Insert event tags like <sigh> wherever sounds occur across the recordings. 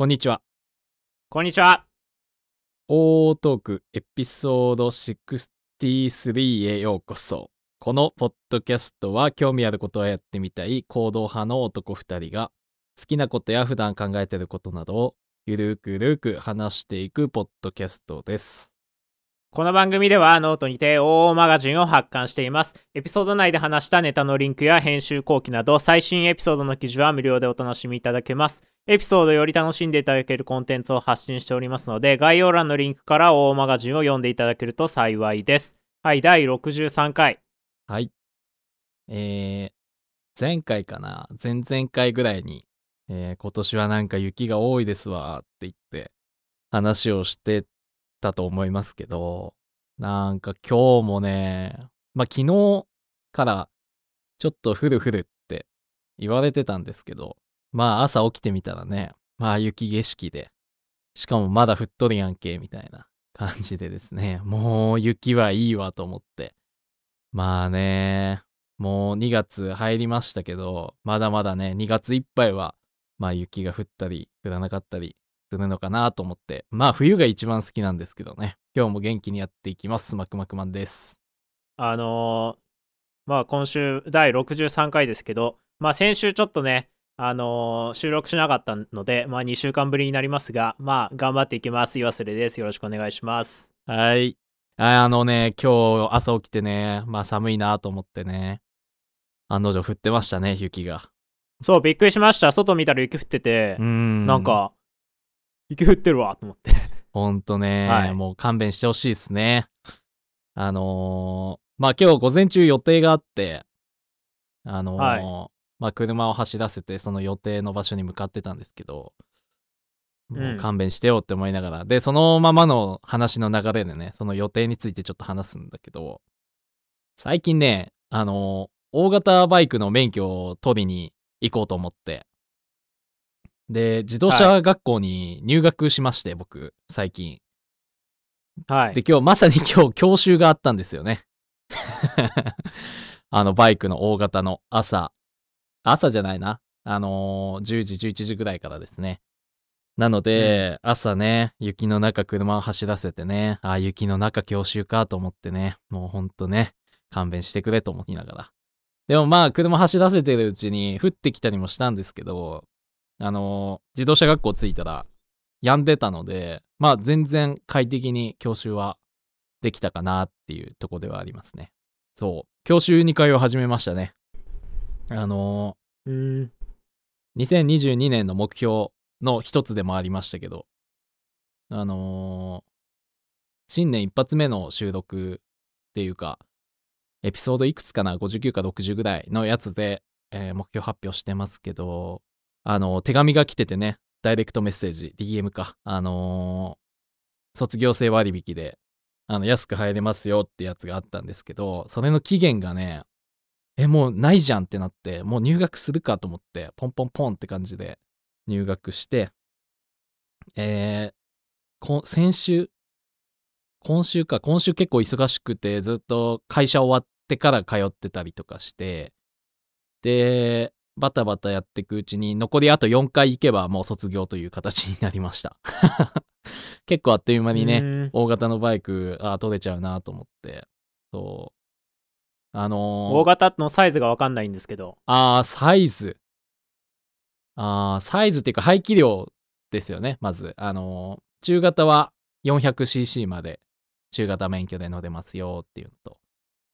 こんにちは。こんにちは。オートークエピソード63へようこそ。このポッドキャストは興味あることをやってみたい行動派の男2人が好きなことや普段考えてることなどをゆるくゆるく話していくポッドキャストです。この番組ではノートにて OO マガジンを発刊しています。エピソード内で話したネタのリンクや編集後記など最新エピソードの記事は無料でお楽しみいただけます。エピソードより楽しんでいただけるコンテンツを発信しておりますので概要欄のリンクから OO マガジンを読んでいただけると幸いです。はい、第63回。はい。えー、前回かな前々回ぐらいに、えー今年はなんか雪が多いですわって言って話をしてたと思いますけど、なんか今日もね、まあ昨日からちょっと降る降るって言われてたんですけど、まあ朝起きてみたらね、まあ雪景色で、しかもまだ降っとるやんけみたいな感じでですね、もう雪はいいわと思って、まあね、もう2月入りましたけど、まだまだね、2月いっぱいは、まあ雪が降ったり、降らなかったりするのかなと思って、まあ冬が一番好きなんですけどね、今日も元気にやっていきます。マクマクマンです。あのーまあ今週第63回ですけど、まあ先週ちょっとね、あのー収録しなかったので、まあ2週間ぶりになりますが、まあ頑張っていきます。岩瀬です。よろしくお願いします。はい。ああのね、今日朝起きてね、まあ寒いなと思ってね、案の定降ってましたね、雪が。そう、びっくりしました。外見たら雪降っててん。なん、か、雪降ってるわと思って。ほんとね、はい。もう勘弁してほしいですね。あのーまあ今日午前中予定があって、あのーはい。まあ車を走らせてその予定の場所に向かってたんですけど、もううん勘弁してよって思いながら、で、そのままの話の流れでね、その予定についてちょっと話すんだけど、最近ね、あのー大型バイクの免許を取りに行こうと思って、で、自動車学校に入学しまして、僕、最近。はいで、。今日、まさに今日、教習があったんですよね。<laughs> あの、バイクの大型の朝。朝じゃないな。あのー10時、11時ぐらいからですね。なので、朝ね、雪の中車を走らせてね、ああ、雪の中教習かと思ってね、もうほんとね、勘弁してくれと思いながら。でもまあ、車走らせてるうちに降ってきたりもしたんですけど、あのー自動車学校着いたら、止んでたので、まあ全然快適に教習はできたかなっていうとこではありますね。そう。教習2回を始めましたね。あのうーん。ー2022年の目標の一つでもありましたけど、あのー新年一発目の収録っていうか、エピソードいくつかな ?59 か60ぐらいのやつで、えー目標発表してますけど、あの、手紙が来ててね、ダイレクトメッセージ、DM か。あのー卒業生割引で、あの、安く入れますよってやつがあったんですけど、それの期限がね、え、もうないじゃんってなって、もう入学するかと思って、ポンポンポンって感じで入学して、えー先週、今週か、今週結構忙しくて、ずっと会社終わってから通ってたりとかして、で、バタバタやっていくうちに、残りあと4回行けばもう卒業という形になりました。<laughs> 結構あっという間にね、大型のバイク、あ取れちゃうなと思って。そう。あのー大型のサイズがわかんないんですけど。あー、サイズ。あー、サイズっていうか排気量ですよね、まず。あのー中型は 400cc まで中型免許で乗れますよっていうのと、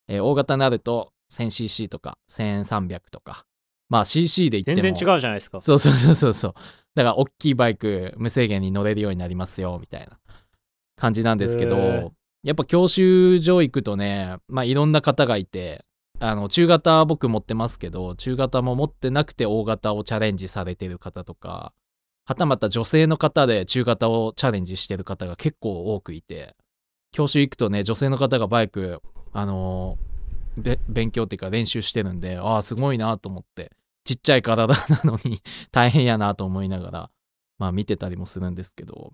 えー大型になると 1000cc とか1300とか。まあ cc で言っても。全然違うじゃないですか。そうそうそうそうそう。だから、大きいバイク、無制限に乗れるようになりますよ、みたいな感じなんですけど、やっぱ教習所行くとね、まあ、いろんな方がいて、あの、中型僕持ってますけど、中型も持ってなくて大型をチャレンジされてる方とか、はたまた女性の方で中型をチャレンジしてる方が結構多くいて、教習行くとね、女性の方がバイク、あのーべ勉強っていうか練習してるんで、ああ、すごいなと思って、ちっちゃい体なのに <laughs> 大変やなと思いながら、まあ見てたりもするんですけど、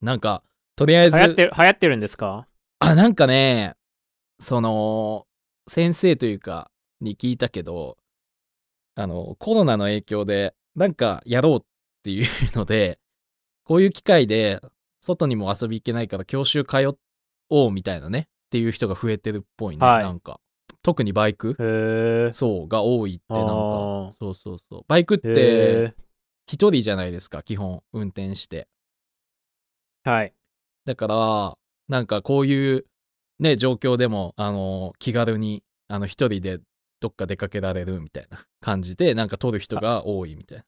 なんか、とりあえず、流行ってる、流行ってるんですか？あ、なんかね、その、先生というか、に聞いたけど、あの、コロナの影響で、なんかやろうっていうので、こういう機会で外にも遊び行けないから教習通おうみたいなねっていう人が増えてるっぽいね、はい。なんか特にバイクそうが多いってなんか。そうそうそう。バイクってへ一人じゃないですか基本運転して。えはい。だからなんかこういうね状況でもあの気軽にあの一人でどっか出かけられるみたいな感じでなんか撮る人が多いみたいな。へ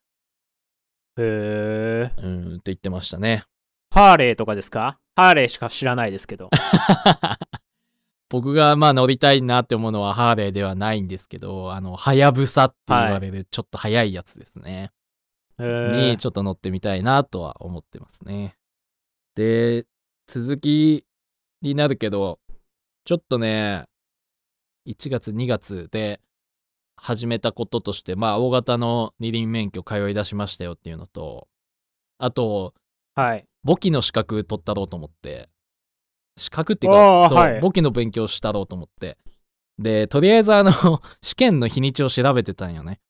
え。うんって言ってましたね。ハーレーとかですか？ハーレーしか知らないですけど <laughs> 僕がまあ乗りたいなって思うのはハーレーではないんですけどあのはやぶさって言われるちょっと速いやつですね、へえにちょっと乗ってみたいなとは思ってますね。で続きになるけどちょっとね1月2月で始めたこととしてまあ大型の二輪免許通い出しましたよっていうのとあとはい。簿記の資格取ったろうと思って資格っていうかそう、はい。簿記の勉強したろうと思って。でとりあえずあの <laughs> 試験の日にちを調べてたんよね。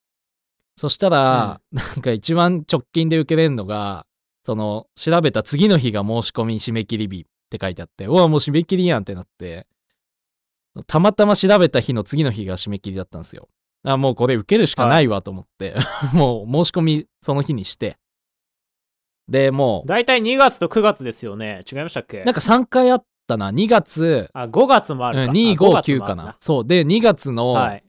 そしたら、なんか一番直近で受けれるのがその調べた次の日が申し込み締め切り日って書いてあってうわもう締め切りやんってなって。たまたま調べた日の次の日が締め切りだったんですよ。あもうこれ受けるしかないわと思って、<laughs> もう申し込みその日にして。でもう大体2月と9月ですよね。違いましたっけ？なんか3回あったな。2月、あ5月もあうんるか、2、あ5月5、9もあるかな。そう。で、2月のはい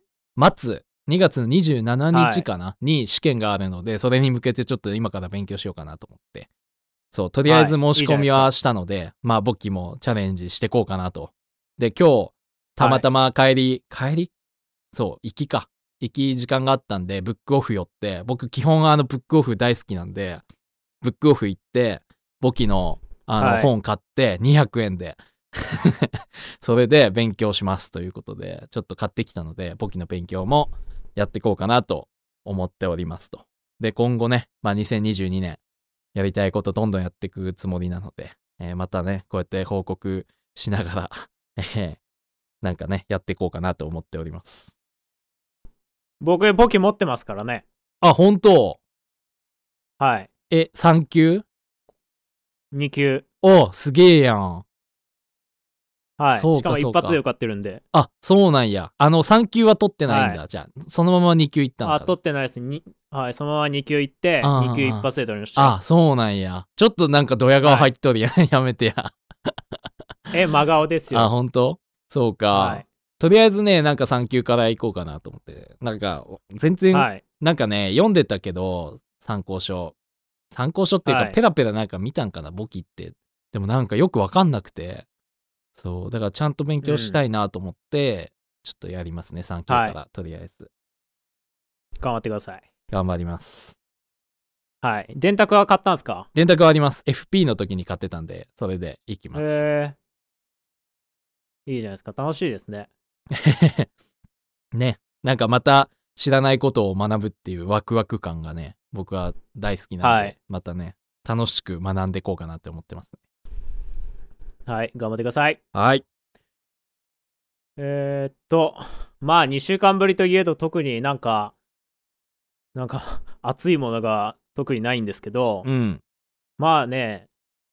末、2月の27日かな、に試験があるので、それに向けてちょっと今から勉強しようかなと思って。そう、とりあえず申し込みはしたので、まあ、簿記もチャレンジしてこうかなと。で、今日、たまたま帰り、帰り？そう、行きか。行き時間があったんで、ブックオフ寄って、僕基本あのブックオフ大好きなんで、ブックオフ行って、簿記のあの、はい。本買って200円で、<laughs> それで勉強しますということで、ちょっと買ってきたので、簿記の勉強もやっていこうかなと思っておりますと。で、今後ね、まあ2022年、やりたいことどんどんやっていくつもりなので、えーまたね、こうやって報告しながら、<laughs> えーなんかね、やっていこうかなと思っております。僕簿記持ってますからね。あ、本当？はい。え、3級？2級おすげえやん。はいそうかしかも一発で受かってるんであ、そうなんや。あの、3級は取ってないんだ。はじゃあ、そのまま2級行ったのかなあ取ってないですにはいそのまま2級行ってあー2級一発で取りましたあ、そうなんや。ちょっとなんかドヤ顔入っとるやん。やめてや。え真顔ですよあ、本当？そうか、はいとりあえずね、なんか3級から行こうかなと思って。なんか、全然、はいなんかね、読んでたけど、参考書。参考書っていうか、はいペラペラなんか見たんかな、簿記って。でもなんかよくわかんなくて。そう、だからちゃんと勉強したいなと思って、ちょっとやりますね、3級から、はとりあえず。頑張ってください頑張ります。はい電卓は買ったんですか？電卓はあります。FP の時に買ってたんで、それで行きます。へえいいじゃないですか楽しいですね <laughs> ね、なんかまた知らないことを学ぶっていうワクワク感がね、僕は大好きなので、はいまたね、楽しく学んでいこうかなって思ってますね。はい頑張ってくださいはい。えー、っとまあ2週間ぶりといえど特になんかなんか <laughs> 熱いものが特にないんですけど、うん。まあね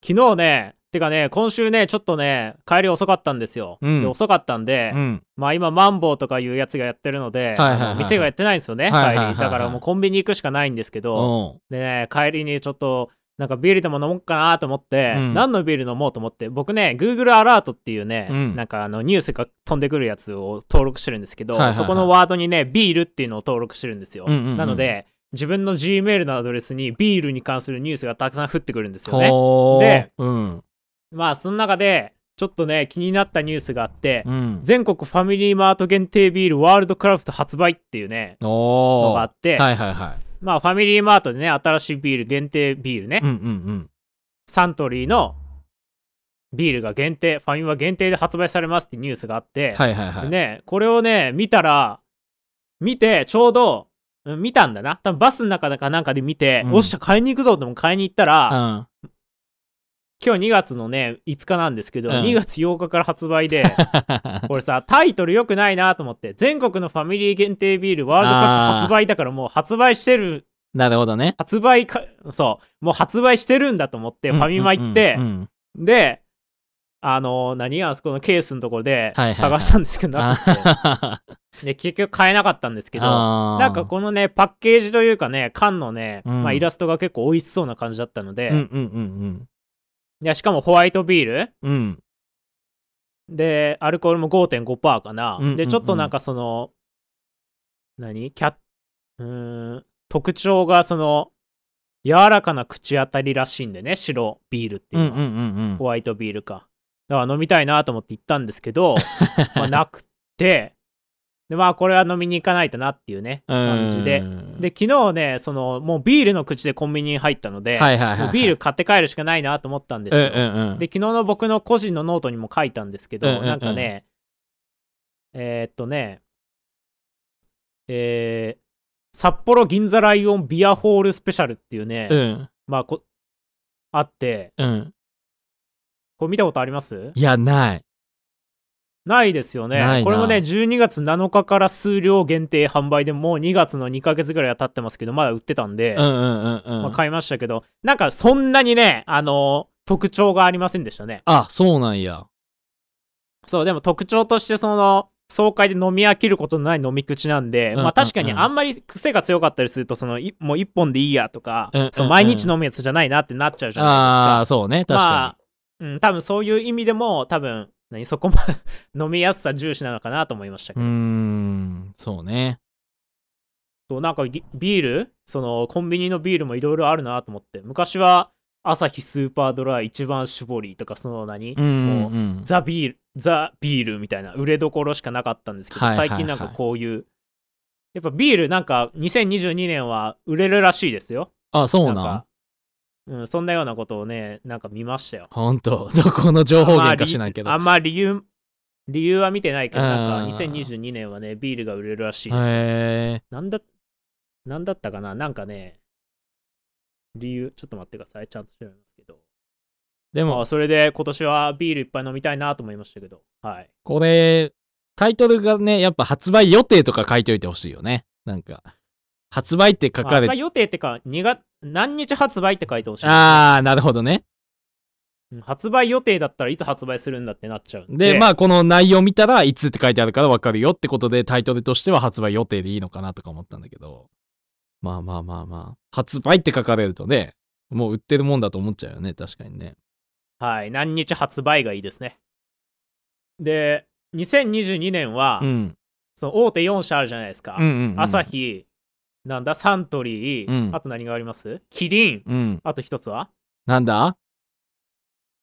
昨日ねてかね今週ねちょっとね帰り遅かったんですよ、うん。で遅かったんで、うん。まあ今マンボウとかいうやつがやってるので、はいはいはい店がやってないんですよね、はいはいはいはい。帰り。だからもうコンビニ行くしかないんですけど、おでね帰りにちょっとなんかビールでも飲もうかなと思って、うん。何のビール飲もうと思って僕ね Google アラートっていうね、うん。なんかあのニュースが飛んでくるやつを登録してるんですけど、はいはいはい。そこのワードにねビールっていうのを登録してるんですよ、うんうんうん。なので自分の Gmail のアドレスにビールに関するニュースがたくさん降ってくるんですよね。で、うん。まあその中でちょっとね気になったニュースがあって、うん。全国ファミリーマート限定ビールワールドクラフト発売っていうねのがあって、はいはいはい。まあファミリーマートでね新しいビール限定ビールね、うんうんうん。サントリーのビールが限定ファミマ限定で発売されますってニュースがあって、はいはいはい。でねこれをね見たら見てちょうどうん見たんだな多分バスの中かなんかで見て、うんおっしゃ買いに行くぞっても買いに行ったら、うん。今日2月のね5日なんですけど、うん。2月8日から発売で <laughs> これさタイトル良くないなと思って全国のファミリー限定ビールワールドカップ発売だからもう発売してるなるほどね。発売か、そう、もう発売してるんだと思って、ファミマ行ってで、あの、何あそこのケースのところで探したんですけど、なくて、あで、結局買えなかったんですけど、ー。なんかこのね、パッケージというかね、缶のね、うん。まあ、イラストが結構美味しそうな感じだったので、うんうんうんいやしかもホワイトビール？うん。うん。で、アルコールも5.5%かな。うんうんうんで、ちょっとなんかその、何？キャッ、うーん、特徴がその、柔らかな口当たりらしいんでね、白ビールっていうのは。うんホワイトビールか。だから飲みたいなと思って行ったんですけど、<laughs> まあなくて、で、まあこれは飲みに行かないとなっていうね、感じで。うんで、昨日ね、その、もうビールの口でコンビニに入ったので、はいはいはいはいビール買って帰るしかないなと思ったんですよ。うんうんうんで、昨日の僕の個人のノートにも書いたんですけど、うんうんうんなんかね、えーっとね、えー札幌銀座ライオンビアホールスペシャルっていうね、うんまあこ、あって、うん。これ見たことあります？いや、ない。ないですよねこれもね、12月7日から数量限定販売でもう2月の2ヶ月ぐらいは経ってますけど、まだ売ってたんで、買いましたけど、なんかそんなにね、あの特徴がありませんでしたね。あ、そうなんや。そう、でも特徴としてその、爽快で飲み飽きることのない飲み口なんで、まあ確かにあんまり癖が強かったりすると、その、いもう一本でいいやとか、うんうんうんそう毎日飲むやつじゃないなってなっちゃうじゃあなあ、そうね。いですか。確かまあ、うん、多分そういう意味でも、多分、何、そこまで <laughs> 飲みやすさ重視なのかなと思いましたけど。ーん、そうね。そうなんかビビールそのコンビニのビールもいろいろあるなと思って昔はアサヒスーパードライ一番搾りとかその何、もううん。ザビールザビールみたいな売れどころしかなかったんですけど、最近なんかこういうやっぱビールなんか2022年は売れるらしいですよあ、そうなんうん、そんなようなことをねなんか見ましたよほんと、<laughs> どこの情報源か知らんけど。あんまり理由理由は見てないけどなんかうん2022年はねビールが売れるらしいですよへえ。なんだ、なんだったかな？なんかね、理由、ちょっと待ってください。ちゃんと調べますけど。でもまあ、、それで今年はビールいっぱい飲みたいなと思いましたけど。はい。これ、タイトルがね、やっぱ発売予定とか書いといてほしいよね。なんか、発売って書かれて、まあ発売予定ってか、2月、何日発売って書いてほしい。あー、なるほどね。うん発売予定だったらいつ発売するんだってなっちゃうんで。で、まあ、この内容見たらいつって書いてあるから分かるよってことで、タイトルとしては発売予定でいいのかなとか思ったんだけど。まあまあまあまあ。発売って書かれるとね、もう売ってるもんだと思っちゃうよね、確かにね。はい。何日発売がいいですね。で、2022年は、うん。その大手4社あるじゃないですか。うんうん、うん。アサ。ヒ、なんだ、サントリー、うんあと何があります？キリン、うん。あと一つは？なんだ？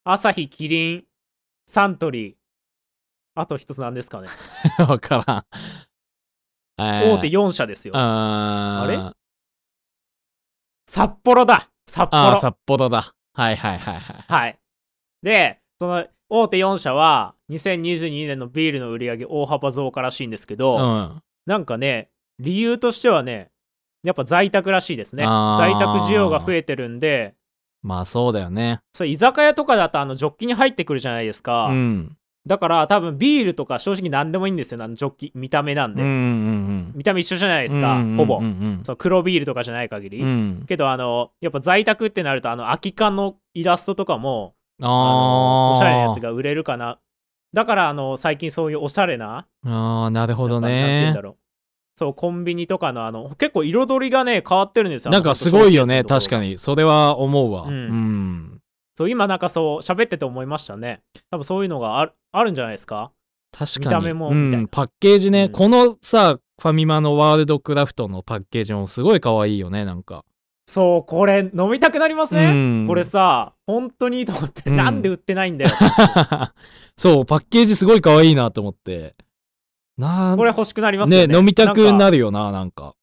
アサヒ、キリン、サントリー。あと一つなんですかね？<laughs> わからん。えー大手4社ですよ。あれ？札幌だ札幌札幌だ。はいはいはいはい。はい。で、その大手4社は2022年のビールの売り上げ大幅増加らしいんですけど、うん。なんかね、理由としてはね、やっぱ在宅らしいですね。在宅需要が増えてるんで、まあそうだよね。それ居酒屋とかだとあのジョッキに入ってくるじゃないですか。うん。だから多分ビールとか正直何でもいいんですよ、あのジョッキ、見た目なんで。うんうんうん。見た目一緒じゃないですか、うんうんうんうんほぼ。その黒ビールとかじゃない限り。うん。けどあのやっぱ在宅ってなるとあの空き缶のイラストとかもあ。おしゃれなやつが売れるかなだからあの最近そういうおしゃれなああ、なるほどなんかなんて言うんねだ。ろうそうコンビニとかのあの結構彩りがね変わってるんですよなんかすごいよね、確かに。それは思うわ。ううんん。そう今なんかそう喋ってて思いましたね多分そういうのがあるあるんじゃないですか？確かに。見た目もたいなん、パッケージね、うんこのさ、ファミマのワールドクラフトのパッケージもすごい可愛いよね、なんか。そうこれ飲みたくなりません、うんこれさ本当にいいと思って、うんなんで売ってないんだよ <laughs> そう、パッケージすごい可愛いなと思って。なこれ欲しくなりますよねね飲みたくなるよな、なんか。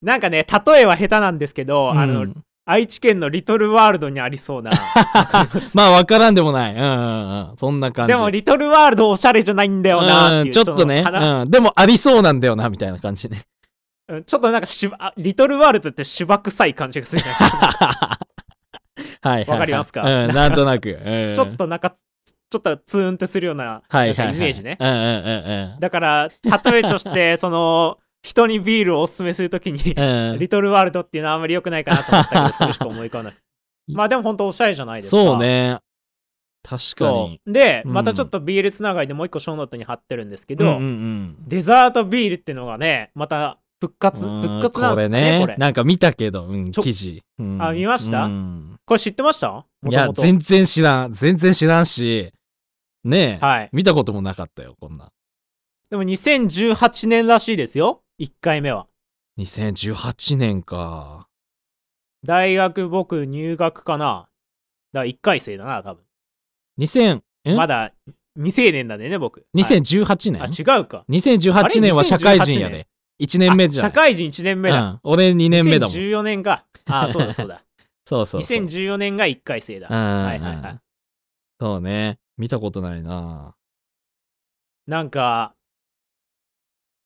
なんかね例えは下手なんですけど、あのうん愛知県のリトルワールドにありそうな <laughs> まあ、わからんでもない。うんうんうん。そんな感じ。でもリトルワールドおしゃれじゃないんだよなううんちょっとね、うん。でもありそうなんだよな、みたいな感じね。うんちょっとなんかしばあリトルワールドって芝臭い感じがするじゃないですか <laughs> はい。わかりますか？うん、なんとなく。うん <laughs> ちょっとなんかちょっとツーンってするようなイメージね。だから例えとして <laughs> その人にビールをおすすめするときに、うんリトルワールドっていうのはあんまり良くないかなと思ったけど、それしか思い浮かばなくて。<laughs> まあでも本当おしゃれじゃないですか。そう。ね。確かそに。う。で、うんまたちょっとビールつながりでもう一個ショーノートに貼ってるんですけど、うんうんうんデザートビールっていうのがね、また復活、うん復活なんですよね、これ。これね。なんか見たけど、うん、記事。うんあ見ました？うんこれ知ってました？いや、全然知らん。全然知らんし、ねえ、はい。見たこともなかったよ、こんなん。でも2018年らしいですよ。1回目は。2018年か。大学僕入学かな。だから1回生だな、多分。2000、え？まだ未成年なんでね、僕。はい2018年、あ、違うか。2018年は社会人やで。1年目じゃ社会人1年目だ。うん、俺2年目だもん。2014年か。あ、そうだそうだ。<laughs> そうそうそう。2014年が1回生だ。はいはいはい。そうね。見たことないな。なんか、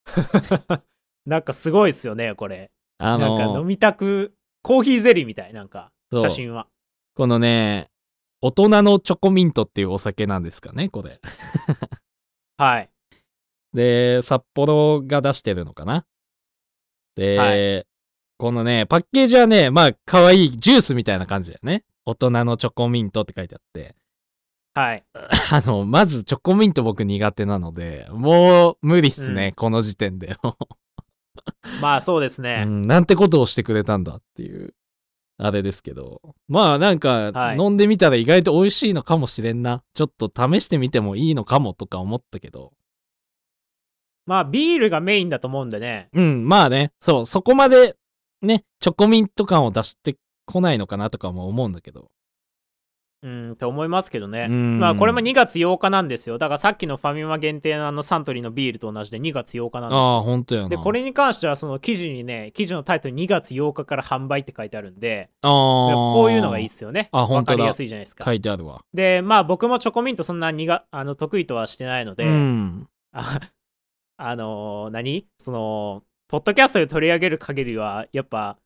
<laughs> なんかすごいっすよね、これ。あなんか飲の、みたく、コーヒーゼリーみたい、なんか、写真は。このね、大人のチョコミントっていうお酒なんですかね、これ。はい。で、札幌が出してるのかな。で、はこのね、パッケージはね、まあ、可愛いジュースみたいな感じだよね。大人のチョコミントって書いてあって。はい。<laughs> あの、まずチョコミント僕苦手なので、もう無理っすね、うんこの時点で。<laughs> まあそうですね。うん、なんてことをしてくれたんだっていう、あれですけど。まあなんか、はい飲んでみたら意外と美味しいのかもしれんな。ちょっと試してみてもいいのかもとか思ったけど。まあビールがメインだと思うんでね。うん、まあね、そう、そこまでね、チョコミント感を出してこないのかなとかも思うんだけど。うん、って思いますけどね。うんまあこれも2月8日なんですよ。だからさっきのファミマ限定のあのサントリーのビールと同じで2月8日なんですああ、よ。ほんとやな。で、これに関してはその記事にね、記事のタイトル2月8日から販売って書いてあるんで、こういうのがいいっすよね。あほんとだわかりやすいじゃないですか書。いてあるわ。で、まあ僕もチョコミントそんなにがあの得意とはしてないので、うん。ああのー何？その、ポッドキャストで取り上げる限りは、やっぱ、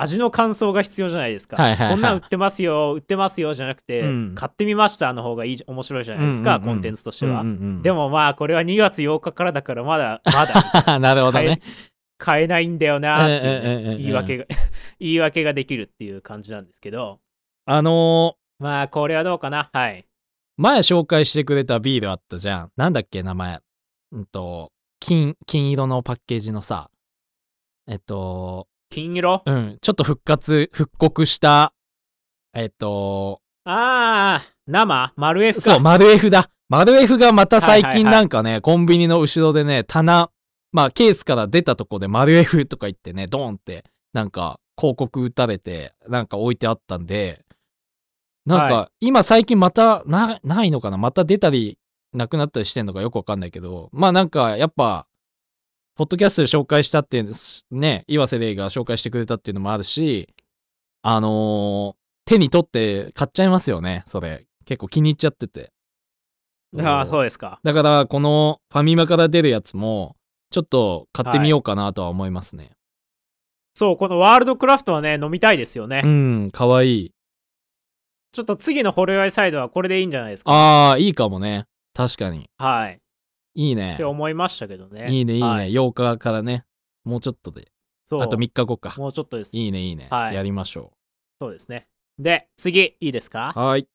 味の感想が必要じゃないですか。はいはいはいこんなん売ってますよ、売ってますよじゃなくて、うん買ってみましたの方がいい面白いじゃないですか、うんうんうんコンテンツとしては。うんうんうんでもまあ、これは2月8日からだから、まだ、まだ <laughs> なるほどね。買えないんだよなって言い訳が、<laughs> 言い訳ができるっていう感じなんですけど、あのーまあ、これはどうかな？はい。前紹介してくれたビールあったじゃん。なんだっけ、名前。うんと、金、金色のパッケージのさ、えっと、金色？うん、ちょっと復活、復刻した、えっと、あー、生？丸 F か？そう、丸 F だ。丸 F がまた最近はいはい。はいなんかね、コンビニの後ろでね、棚、まあケースから出たとこで丸 F とか言ってね、ドーンって、なんか広告打たれて、なんか置いてあったんで、なんはか今最近またな、ないのかな？また出たり、なくなったりしてんのかよくわかんないけど、まあなんかやっぱ、ポッドキャストで紹介したっていうのね、岩瀬レイが紹介してくれたっていうのもあるし、あのー手に取って買っちゃいますよね、それ。結構気に入っちゃってて。ああ、そうですか。だから、このファミマから出るやつも、ちょっと買ってみようかなとは思いますね。そう、このワールドクラフトはね、飲みたいですよね。うん、かわいい。ちょっと次のホロヨイサイドはこれでいいんじゃないですか。ああ、いいかもね。確かに。はい。いいねって。思いましたけどね。いいね、いいね。はい8日からね。もうちょっとで。そう。あと3日後か。もうちょっとです。いいね、いいね。はいやりましょそうですね。で、次、いいですか？う。はい。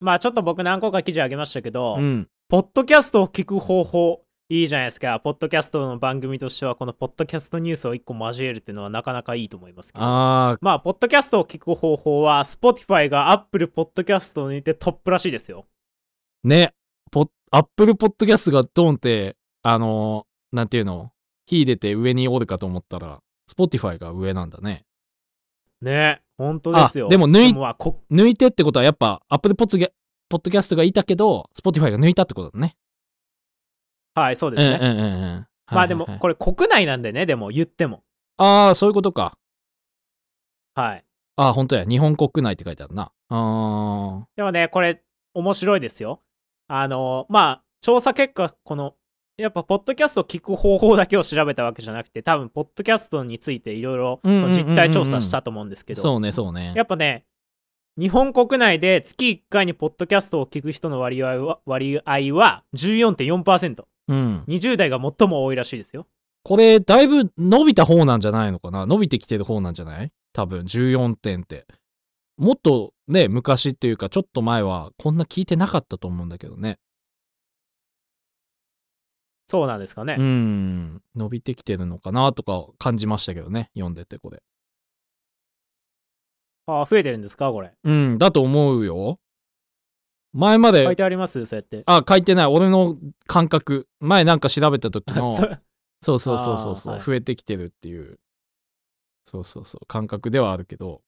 まあちょっと僕何個か記事あげましたけど、うん。ポッドキャストを聞く方法、いいじゃないですか。ポッドキャストの番組としては、このポッドキャストニュースを1個交えるっていうのはなかなかいいと思いますけど。あまあ、ポッドキャストを聞く方法は、Spotify が Apple ポッドキャストに似てトップらしいですよ。ー、ね。ポアップルポッドキャストがドーンって、あのーなんていうの？火出て上におるかと思ったら、Spotify が上なんだね。ね本当ですよ。あでも抜い抜いてってことはやっぱ Apple ポッドキャポッドキャストがいたけど、Spotify が抜いたってことだね。はい、そうですね。うんうんうんうん。まあでも、これ国内なんでね、でも言っても。ああ、そういうことか。はい。ああ、本当や。日本国内って書いてあるな。あでもね、これ、面白いですよ。あの、まあ、調査結果、この、やっぱ、ポッドキャストを聞く方法だけを調べたわけじゃなくて、多分、ポッドキャストについていろいろ実態調査したと思うんですけあ。ど、そうね、そうね。やっぱね、日本国内で月1回にポッドキャストを聞く人の割合は割合は14.4%。うん。20代が最も多いらしいですよ。これ、だいぶ伸びた方なんじゃないのかな？伸びてきてる方なんじゃない？多分、14点って。もっとね、昔っていうか、ちょっと前はこんな聞いてなかったと思うんだけどね。そうなんですかね。うん。伸びてきてるのかなとか感じましたけどね。読んでて、これ。ああ、増えてるんですかこれ。うん、だと思うよ。前まで、書いてあります？そうやって。あ、書いてない。俺の感覚。前なんか調べた時の、そそうそうそうそうそう、増えてきてるっていう。そうそうそう。感覚ではあるけど。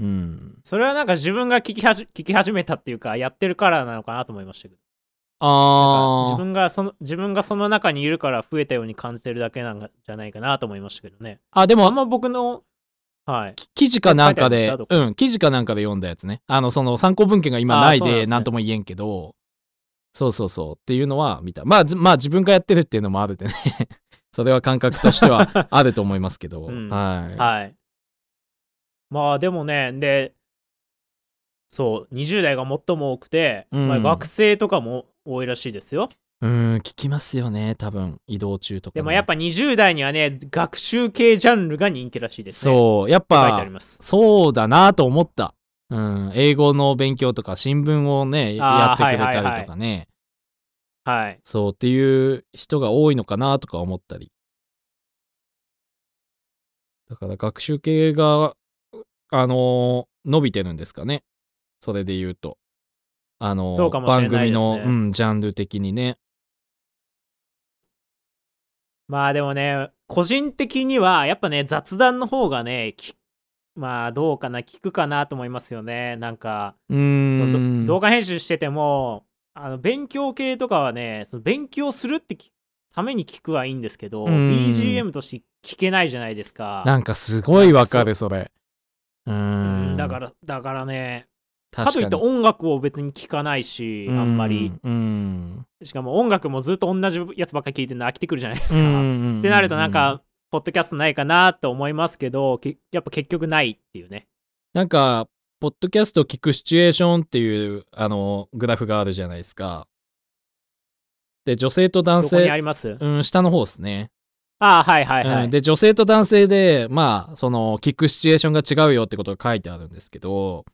うん。それはなんか自分が聞きはじ聞き始めたっていうか、やってるからなのかなと思いましたけど。あー。自分がその自分がその中にいるから増えたように感じてるだけなんじゃないかなと思いましたけどね。あ、でも、あんま僕の、はい。き記事かなんかでうん、記事かなんかで読んだやつね。あの、その参考文献が今ないで、なんとも言えんけど、そうそうそうっていうのは見た。まあ、ずまあ自分がやってるっていうのもあるでね。<laughs> それは感覚としてはあると思いますけど、<laughs> うんはい。はい。まあでもね、で、そう、20代が最も多くて、うんまあ、学生とかも多いらしいですよ。うん、聞きますよね、多分、移動中とか、ね。でもやっぱ20代にはね、学習系ジャンルが人気らしいですね。う。そう、やっぱり、ます。そうだなと思った。うん、英語の勉強とか新聞をね、やってくれたはいはいはいりとかね、はい。そうっていう人が多いのかなとか思ったり。だから学習系が、あのー伸びてるんですかね。それで言うと。あのー番組の、うん、ジャンル的にね。まあでもね、個人的にはやっぱね、雑談の方がね、きまあどうかな、聞くかなと思いますよね。なんか、うん。動画編集してても、あの勉強系とかはね、その勉強するってきために聞くはいいんですけど、うん BGM として聞けないじゃないですか。なんかすごいわかる、それ。うんん。だから、だからね、かといって音楽を別に聞かないし、あんまり。しかも音楽もずっと同じやつばっか聞いてるの飽きてくるじゃないですか。うんってなるとなんか、ポッドキャストないかなと思いますけど、けやっぱ結局ないっていうね。なんか、ポッドキャストを聞くシチュエーションっていう、あの、グラフがあるじゃないですか。で、女性と男性、ります？うん、下の方ですね。ああ、はいはいはい。うん。で、女性と男性で、まあ、その、聞くシチュエーションが違うよってことが書いてあるんですけど、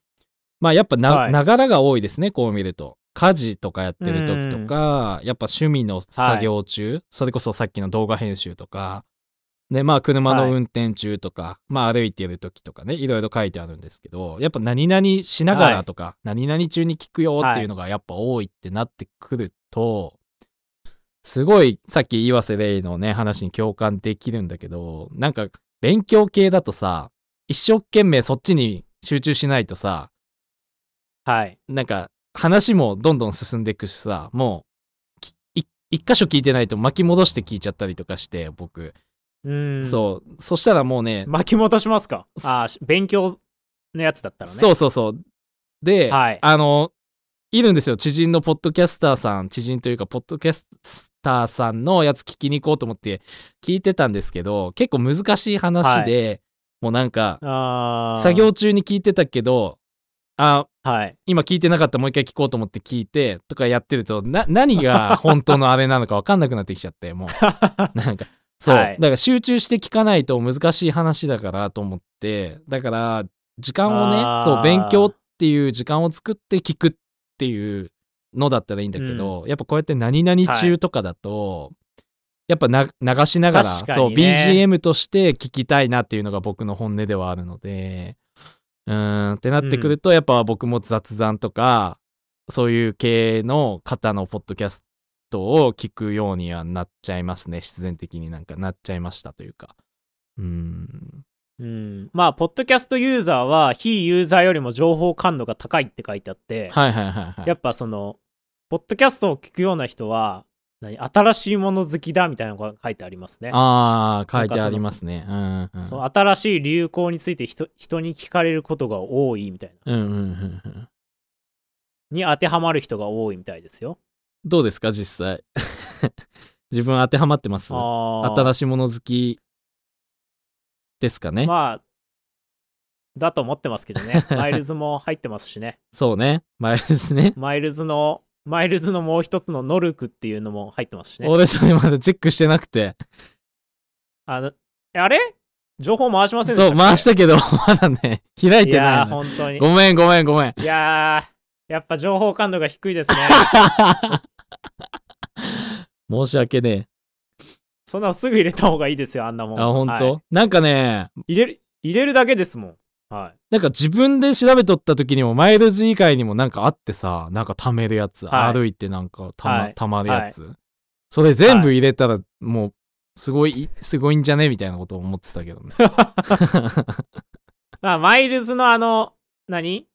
まあ、やっぱな、はい。ながらが多いですね、こう見ると。家事とかやってる時とか、やっぱ趣味の作業中、それこそさっきの動画編集とか、で、まあ、車の運転中とか、まあ、歩いてる時とかね、いろいろ書いてあるんですけど、やっぱ何々しながらとか、何々中に聞くよっていうのがやっぱ多いってなってくると、すごい、さっき岩瀬レイのね、話に共感できるんだけど、なんか、勉強系だとさ、一生懸命そっちに集中しないとさ、はい。なんか、話もどんどん進んでいくしさ、もう、一箇所聞いてないと巻き戻して聞いちゃったりとかして、僕。うん。そう。そしたらもうね、巻き戻しますか？ああ、し勉強のやつだったらね。そうそうそう。で、はいあの、いるんですよ。知人のポッドキャスターさん、知人というか、ポッドキャスターさんのやつ聞きに行こうと思って聞いてたんですけど、結構難しい話で、もうなんか。作業中に聞いてたけど、あ、はい。今聞いてなかったもう一回聞こうと思って聞いてとかやってるとな何が本当のあれなのか分かんなくなってきちゃってもう。<laughs> なんかそう、はい。だから集中して聞かないと難しい話だからと思ってだから時間をねそう勉強っていう時間を作って聞くっていうのだったらいいんだけど、やっぱこうやって何々中とかだと、やっぱな流しながら、そう BGM として聞きたいなっていうのが僕の本音ではあるのでうーんってなってくると、やっぱ僕も雑談とかそういう系の方のポッドキャストを聞くようにはなっちゃいますね。必然的になんかなっちゃいましたというか。うーん。うん。まあ、ポッドキャストユーザーは、非ユーザーよりも情報感度が高いって書いてあって、はいはいはいはい。やっぱその、ポッドキャストを聞くような人は、何新しいもの好きだみたいなのが書いてありますね。ああ書いてありますねうんうんそう新しい流行について人人に聞かれることが多いみたいな。うんうんうんうんに当てはまる人が多いみたいですよ。どうですか実際？<laughs> 自分当てはまってます？新しいもの好きですかね、まあ、だと思ってますけどね。<laughs> マイルズも入ってますしね。そうね前ですねマイルズの、マイルズのもう一つのノルクっていうのも入ってますしね。俺それまだチェックしてなくてあの、えあれ？情報回しませんでしたそう、回したけど、<laughs> まだね、開いてないの。本当に。ごめん、ごめん、ごめん。いやー、やっぱ情報感度が低いですね。<laughs> 申し訳ねそんなのすぐ入れた方がいいですよ、あんなもえ。ん。あ、本当、はいなんかね、入れる、入れるだけですもん。はい。なんか自分で調べとった時にもマイルズ以外にもなんかあってさ、なんか貯めるやつ、はい歩いてなんかたま,、はいたまるやつ、それ全部入れたらもうすごい、すごいんじゃねみたいなことを思ってたけどね。<laughs> まあ、マイルズのあの、何？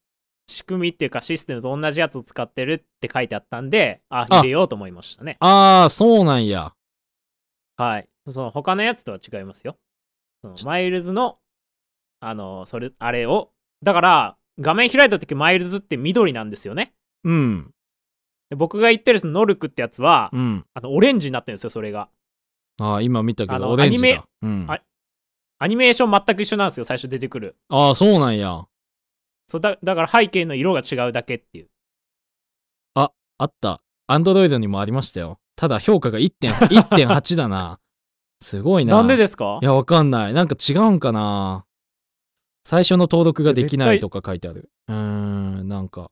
仕組みっていうかシステムと同じやつを使ってるって書いてあったんで、あ、あ入れようと思いましたね。ああ、そうなんや。はい。その他のやつとは違いますよ。そのマイルズの、あの、それ、あれを、だから、画面開いた時マイルズって緑なんですよね。うん、で僕が言ってるそのノルクってやつは、うん。あの、オレンジになってるんですよ、それが。ああ、今見たけど、オレンジアニだ。うん、あアニメーション全く一緒なんですよ、最初出てくる。ああ、そうなんや。そうだだから背景の色が違うだけっていう。あった。アンドロイドにもありましたよ。ただ評価が1.8 1.8 <laughs> だな。すごいな。なんでですか？いや、わかんない。なんか違うんかな。最初の登録ができないとか書いてある。うーん、なんか。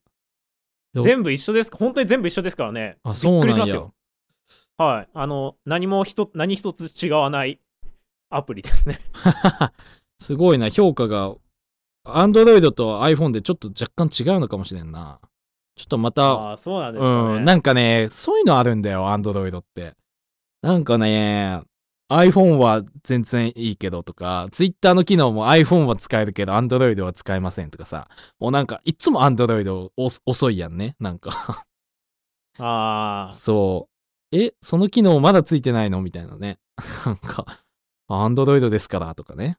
ど全部一緒ですか本当に全部一緒ですからね。あ、そうなんやりしますよ。。はい。あの、何も一つ、何一つ違わないアプリですね。<laughs> すごいな、評価が。Android と iPhone でちょっと若干違うのかもしれんな。ちょっとまた、ああ、そうなんですかね。うん、なんかね、そういうのあるんだよ、Android って。なんかね、iPhone は全然いいけどとか、Twitter の機能も iPhone は使えるけど Android は使えませんとかさ、もうなんかいつも Android お遅いやんね、なんか。ああ、そう。え、その機能まだついてないの？みたいなね。なんか、アンドロイドですからとかね。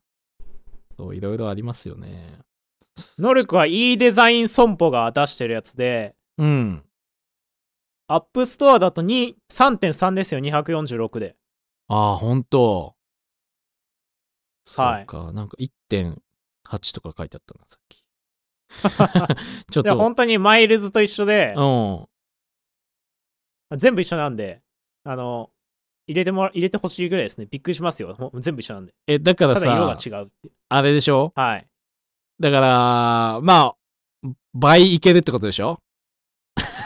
そう、いろいろありますよね。ノルクはいいデザイン損保が出してるやつで、うん。アップストアだと2 3.3ですよ、246で。ああ、ほんと。そはいうか、なんか1.8とか書いてあったな、さっき。<laughs> ちょっで、と、本当にマイルズと一緒で、うん。全部一緒なんで、あの、入れてもら入れてほしいぐらいですね。びっくりしますよ。全部一緒なんで。え、だからただ色がさ、違うっていう。あれでしょ？はい。だから、まあ、倍いけるってことでしょ？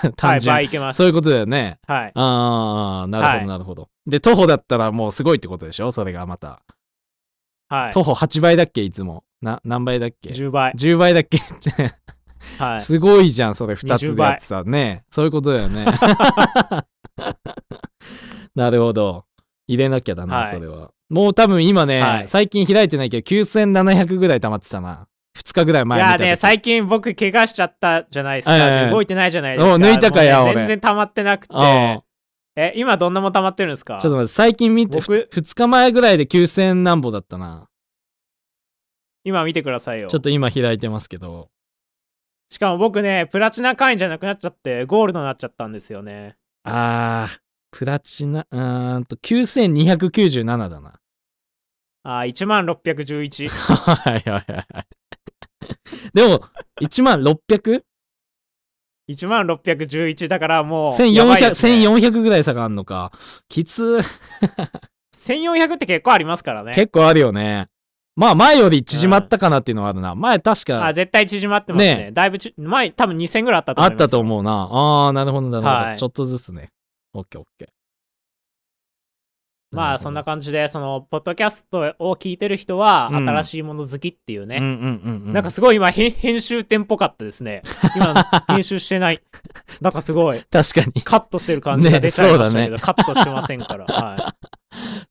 <laughs> はい、単純、倍いけます。そういうことだよね。はい。ああ、なるほど、はいなるほど。で、徒歩だったらもうすごいってことでしょ？それがまた。はい。徒歩8倍だっけ？いつも。な、何倍だっけ？10倍。10倍だっけ？はい。<laughs> すごいじゃん、それ2つ20でやってたね。そういうことだよね。<laughs> なるほど。入れなきゃだな、はいそれは。もう多分今ね、はい最近開いてないけど、9700ぐらい溜まってたな。2日ぐらいい前見た時やね、最近僕怪我しちゃったじゃないですえか。え動いてないじゃないですか。お抜いたかやね全然溜まってなくて。あえ、今どんなもん溜まってるんですか？あちょっと待って、最近見て、僕2日前ぐらいで9000何歩だったな。今見てくださいよちょ。っと今開いてますけど。しかも僕ね、プラチナ会員じゃなくなっちゃって、ゴールドになっちゃったんですよね。あー、プラチナ、うーんと、9297だな。あー、1万611。<laughs> はいはいはいはい。でも、1万 600?1400 1万611だからもう、ね、1400ぐらい差があんのか。きつ1400って結構ありますからね。結構あるよね。まあ前より縮まったかなっていうのはあるな。前確かあ、絶対縮まってますね。ねだいぶち、前多分2000ぐらいあったとあっ思いますよ。たと思うな。ああ、なるほどなるほど、はいちょっとずつね。オッケーオッケー。まあそんな感じで、その、ポッドキャストを聞いてる人は、うん新しいもの好きっていうね。うんうんうんうん。なんかすごい今編、編集点っぽかったですね。今、<laughs> 編集してない。なんかすごい、確かに。カットしてる感じが出ちゃいましたけど、ねカットしてませんから。<laughs> はい。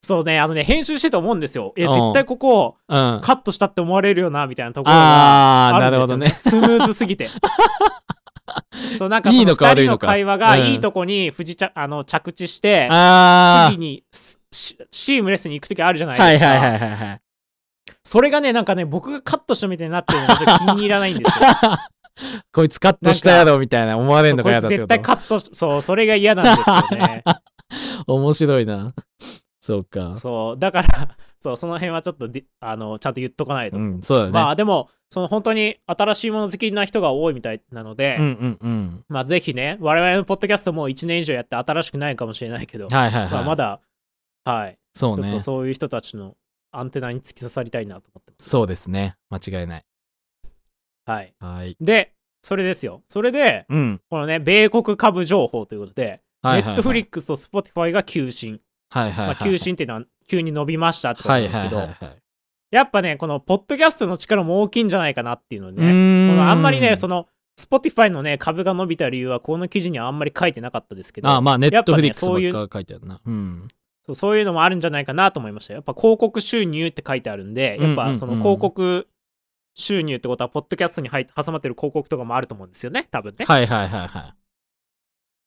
そうね、あのね、編集してて思うんですよ。え、うん絶対ここ、うん。あカットしたって思われるよな、みたいなところが。あるんですよね。るほどね。スムーズすぎて。<laughs> そう、なんかそのいいのか2人の会話がうんいいとこに不時着あの着地して、あ次にスシシームレスに行くときあるじゃなあ、いですか。はいはいはいはいはい。それがね、なんかね、僕がカットしたみたいになってるのがちょっと <laughs> 気に入らないんですよ。<laughs> こいつカットしたやろみたいな思われそうこいつるのが嫌だって絶対ことカットし、そう、それが嫌なんですよね。<laughs> 面白いな。そうか。そう、だから、そう、その辺はちょっとであのちゃんと言っとかないと。うん、そうだね。まあでも、その本当に新しいもの好きな人が多いみたいなので、うんうんうん。まあぜひね、我々のポッドキャストも1年以上やって新しくないかもしれないけど、はいはいはい。まあまだ、はい、そうねちょっと。そういう人たちのアンテナに突き刺さりたいなと思ってます。そうですね。間違いない。はい。はい。で、それですよ。それで、うん。このね、米国株情報ということで、はいはい、はい。ネットフリックスとスポティファイが急伸。はいはいはい。まあ、急伸っていうのは急に伸びましたってことはないんですけど、はいはいはい。やっぱね、このポッドキャストの力も大きいんじゃないかなっていうのうね、このあんまりね、その、スポティファイのね、株が伸びた理由は、この記事にはあんまり書いてなかったですけど、あまあ、ネットフリックスばか書いてあるな。うん。そうそういうのもあるんじゃないかなと思いましたよ。やっぱ広告収入って書いてあるんで、やっぱその広告収入ってことは、ポッドキャストに入って挟まってる広告とかもあると思うんですよね、多分ね。はいはいはいはい。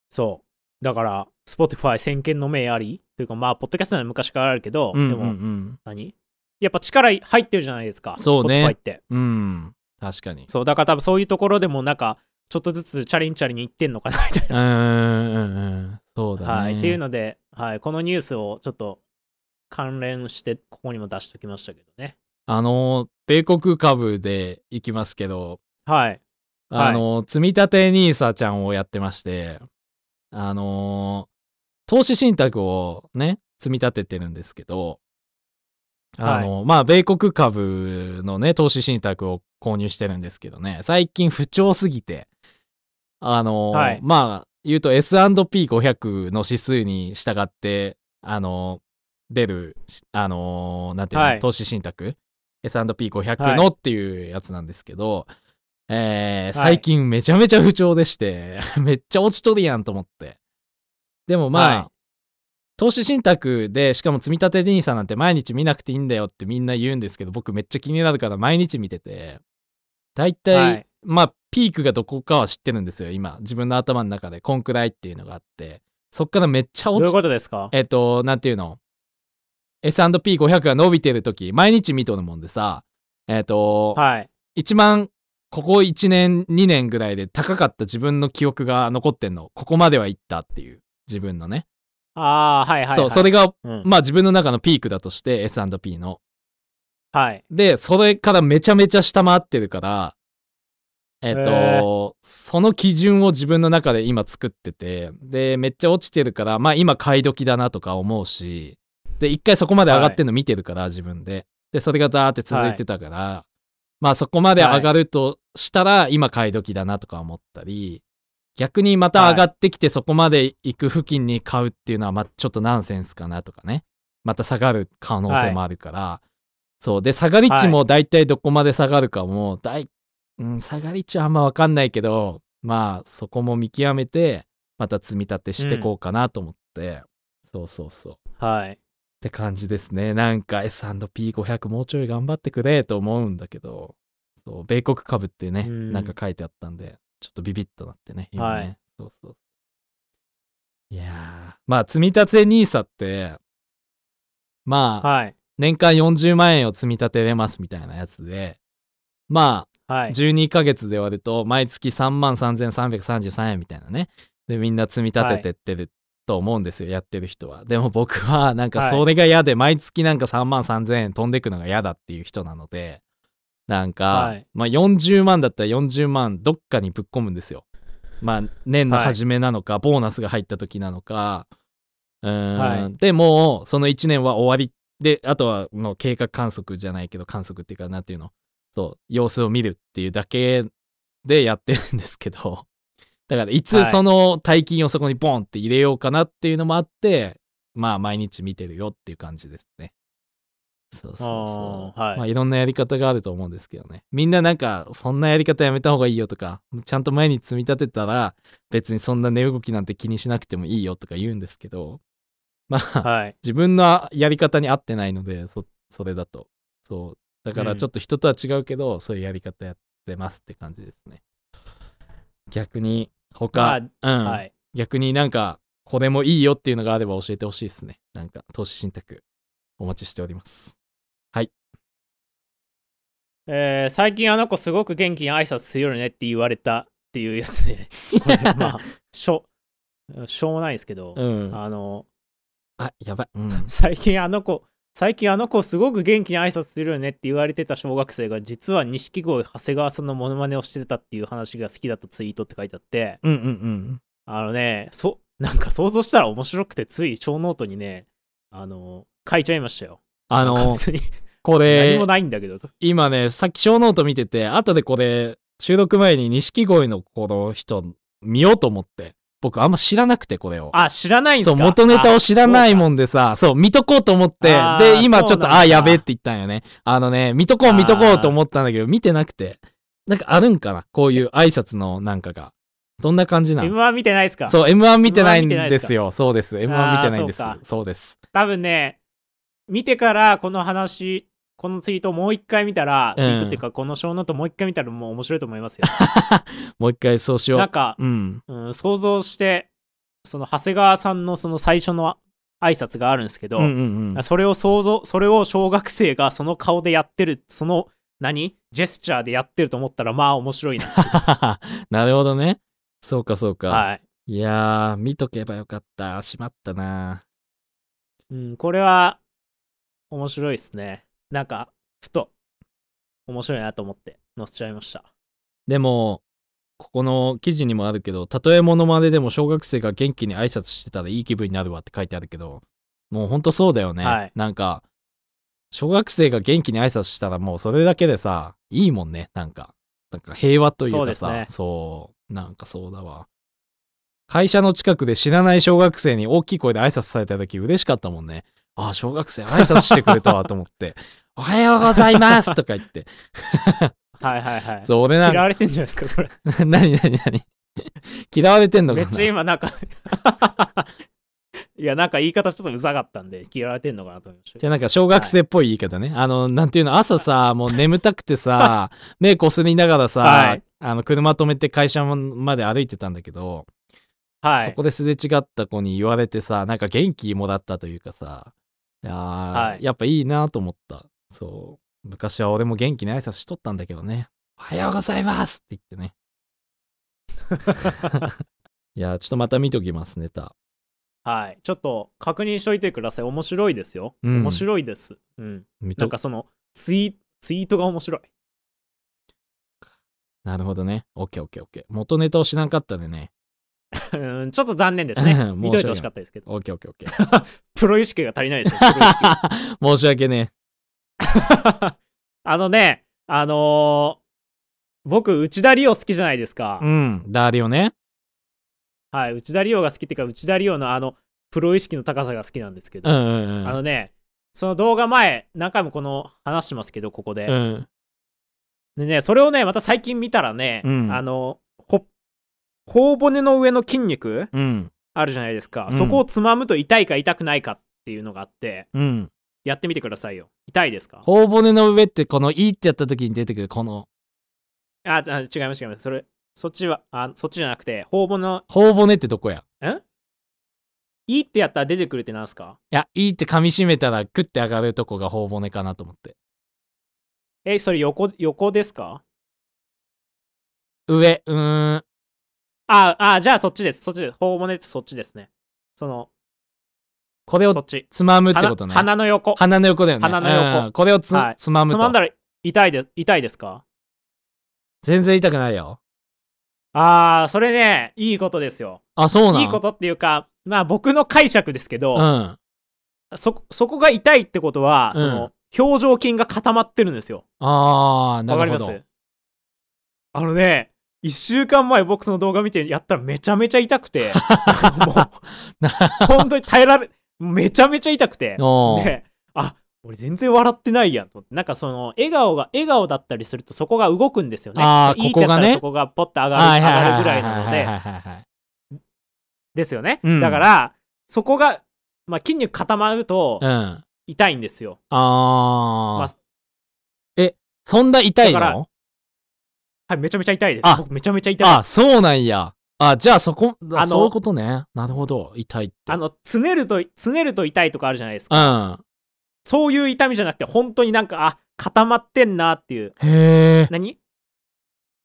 そう。だから、Spotify 先見の明ありというか、まあ、ポッドキャストは昔からあるけど、うんうんうでも、ん。何？やっぱ力入ってるじゃないですか。そうね Spotify って。うん。確かに。そう、だから多分そういうところでもなんか、ちょっとずつチャリンチャリンにいってんのかなみたいうな。ーんうんうん。そうだね。はい。っていうので、はい、このニュースをちょっと関連して、ここにも出しときましたけどね。あの、米国株でいきますけど、はい。あの、積み立て NISA ちゃんをやってまして、あの、投資信託をね、積み立ててるんですけど、あの、まあ、米国株のね、投資信託を購入してるんですけどね、最近不調すぎて、あの、はいまあ、言うと S&P500 の指数に従って、あの、出る、しあの、なんていうの、はい。投資信託？S&P500 はい。のっていうやつなんですけど、えーはい。最近めちゃめちゃ不調でして、<laughs> めっちゃ落ちとるやんと思って。でもまあ、はい。投資信託で、しかも積み立て NISA なんて毎日見なくていいんだよってみんな言うんですけど、僕めっちゃ気になるから毎日見てて、大体、はい。まあ、ピークがどこかは知ってるんですよ、今。自分の頭の中で、こんくらいっていうのがあって、そっからめっちゃ落ちどういうことですか？えっと、なんていうの ?S&P500 が伸びてるとき、毎日見とるもんでさ、えっと、はい。一番、ここ1年、2年ぐらいで高かった自分の記憶が残ってんの。ここまでは行ったっていう、自分のね。ああ、はいはい、はい。そう、それが、うん、まあ自分の中のピークだとして S&P の。はい。で、それからめちゃめちゃ下回ってるから、えっと、へその基準を自分の中で今作ってて、で、めっちゃ落ちてるから、まあ今買い時だなとか思うし、で、一回そこまで上がってんの見てるから、自分で。で、それがザーって続いてたから、まあそこまで上がるとしたら、今買い時だなとか思ったり、逆にまた上がってきてそこまで行く付近に買うっていうのは、まあちょっとナンセンスかなとかね。また下がる可能性もあるから、そう。で、下がり値も大体どこまで下がるかも、大、うん、下がり値はあんまわかんないけど、まあそこも見極めて、また積み立てしてこうかなと思って、そうそうそう。はい。って感じですね。なんか S&P500 もうちょい頑張ってくれと思うんだけど、そう、米国株ってね、うんなんか書いてあったんで、ちょっとビビッとなってね、今ね。はいそうそう。いやー、まあ、積み立て NISA って、まあ、はい。年間40万円を積み立てれますみたいなやつで、まあ、はい。12ヶ月で割ると、毎月3万3333円みたいなね。で、みんな積み立ててってると思うんですよ、やってる人は。でも僕は、なんかそれが嫌で、毎月なんか3万3000円飛んでくのが嫌だっていう人なので、なんか、はい。まあ40万だったら40万どっかにぶっ込むんですよ。まあ、年の初めなのか、ボーナスが入った時なのか、うーん、はい。でもう、その1年は終わり。で、あとはもう経過観測じゃないけど、観測っていうか、なんていうの、そう、様子を見るっていうだけでやってるんですけど、<laughs> だからいつはいその大金をそこにボンって入れようかなっていうのもあって、まあ毎日見てるよっていう感じですね。そうそうそう。はいまあいろんなやり方があると思うんですけどね。みんななんかそんなやり方やめた方がいいよとか、ちゃんと毎日積み立てたら別にそんな値動きなんて気にしなくてもいいよとか言うんですけど、まあ、はい。自分のやり方に合ってないので、そそれだと。そう。だからうんちょっと人とは違うけど、そういうやり方やってますって感じですね。逆に、他、うん、はい。逆になんか、これもいいよっていうのがあれば教えてほしいですね。なんか、投資信託、お待ちしております。えー最近あの子すごく元気に挨拶するよねって言われたっていうやつで、<laughs> これまあ、しょ、しょうもないですけど、うん。あの、あ、やばい。うん。最近あの子、最近あの子すごく元気に挨拶するよねって言われてた小学生が実は錦鯉長谷川さんのモノマネをしてたっていう話が好きだったツイートって書いてあって、うんうんうん。あのね、そ、なんか想像したら面白くてつい小ノートにね、あの、書いちゃいましたよ。あのこれ何も、ないんだけど。今ね、さっき小ノート見てて、後でこれ、収録前に錦鯉のこの人見ようと思って。僕あんま知らなくて、これを。あ、知らないんすそう、か元ネタを知らないもん。んでさ、そう、見とこうと思って、で、今ちょっと、あ、やべえって言ったんよね。あのね、見とこう見とこうと思ったんだけど、見てなくて。なんかあるんかな？こういう挨拶のなんかが。どんな感じなの M1 見てないですか？そう、M1 見てないんですかですよ。そうです。M1 見てないんです。そうです。多分ね、見てからこの話、このツイートをもう一回見たら、うんツイートっていうかこの小ノートもう一回見たらもう面白いと思いますよ。<laughs> もう一回そうしよう。なんか、うん。うん、想像して、その長谷川さんのその最初の挨拶があるんですけど、うんうんうん。それを想像、それを小学生がその顔でやってる、その、何？ジェスチャーでやってると思ったら、まあ面白いな。<laughs> なるほどね。そうかそうか。はい。いやー、見とけばよかった。しまったな。うん、これは面白いですね。なんか、ふと面白いなと思って載せちゃいました。でも、ここの記事にもあるけど、たとえモノマネでも小学生が元気に挨拶してたらいい気分になるわって書いてあるけど、もうほんとそうだよね。はいなんか、小学生が元気に挨拶したらもうそれだけでさ、いいもんね。なんか、なんか平和というかさ、そうねそう、なんかそうだわ。会社の近くで知らない小学生に大きい声で挨拶された時嬉しかったもんね。ああ、小学生挨拶してくれたわと思って。<laughs> おはようございますとか言って。はいはいはい。<laughs> そう、俺なんか、嫌われてんじゃないですか、それ。何 <laughs> 何何？嫌われてんのかなめっちゃ今なんかいや、なんか言い方ちょっとうざかったんで、嫌われてんのかなと思いましたじゃあなんか小学生っぽい言い方ね。あの、なんていうの、朝さ、もう眠たくてさ、目こすりながらさ、はいあの、車止めて会社まで歩いてたんだけど、はい。そこですれ違った子に言われてさ、なんか元気もらったというかさ、いやー、はいやっぱいいなと思った。そう。昔は俺も元気に挨拶しとったんだけどね。おはようございますって言ってね。<laughs> <laughs> いやー、ちょっとまた見ときます、ネタ。はい。ちょっと確認しといてください。面白いですよ。うん面白いです。うん。なんかそのツイ、ツイートが面白い。なるほどね。オッケーオッケーオッケー。元ネタを知らんかったでね。うんちょっと残念ですね。<laughs> 見といてほしかったですけど。オッケーオッケーオッケー。<laughs> プロ意識が足りないですよ。<laughs> 申し訳ねあのね、あのー僕、内田理央好きじゃないですか。え。うん、ダーリオね。はい。内田理央が好きっていうか、内田理央のあの、プロ意識の高さが好きなんですけど、うんうんうん。あのね、その動画前、何回もこの話してますけど、ここで。うん。でね、それをね、また最近見たらね、うんあの、ほ、頬骨の上の筋肉？うん。あるじゃないですか。うんそこをつまむと痛いか痛くないかっていうのがあって、うん。やってみてくださいよ。痛いですか？頬骨の上ってこのいいってやった時に出てくるこのあ、あ違います違います。それ、そっちは、あそっちじゃなくて、頬骨の、頬骨ってどこや？いいってやったら出てくるってなんすか？いや、いいって噛み締めたらクッて上がるとこが頬骨かなと思って。え、それ横、横ですか？上、うーん。あ、あ、じゃあそっちです。そっちです。頬骨ってそっちですね。その、これをそっち。つまむって鼻ことね。鼻の横。鼻の横だよね。鼻の横うんこれをつ,、はいつまむと。つまんだら痛いで、痛いですか？全然痛くないよ。あー、それね、いいことですよ。あ、そうなん？いいことっていうか、まあ僕の解釈ですけど、うん。そ、そこが痛いってことは、うんその、表情筋が固まってるんですよ。あー、なわかります？るほど。あのね、一週間前僕その動画見てやったらめちゃめちゃ痛くて、<laughs> もう、本当に耐えられ、めちゃめちゃ痛くて、<laughs> で、あ、俺全然笑ってないやんと。なんかその、笑顔が、笑顔だったりするとそこが動くんですよね。あーいいってやったここがねらそこがポッと上がる、はい上がるぐらいなので。ですよね。うんだから、そこが、まあ、筋肉固まるとうん。痛いんですよ。あー。まあえ、そんな痛いだからのはい、めちゃめちゃ痛いですあ。僕めちゃめちゃ痛い。あ、そうなんや。あ、じゃあそこ、あそういうことね。なるほど。痛いって。あの、つねると、つねると痛いとかあるじゃないですか。うん。そういう痛みじゃなくて、本当になんか、あ、固まってんなっていう。へえ。何？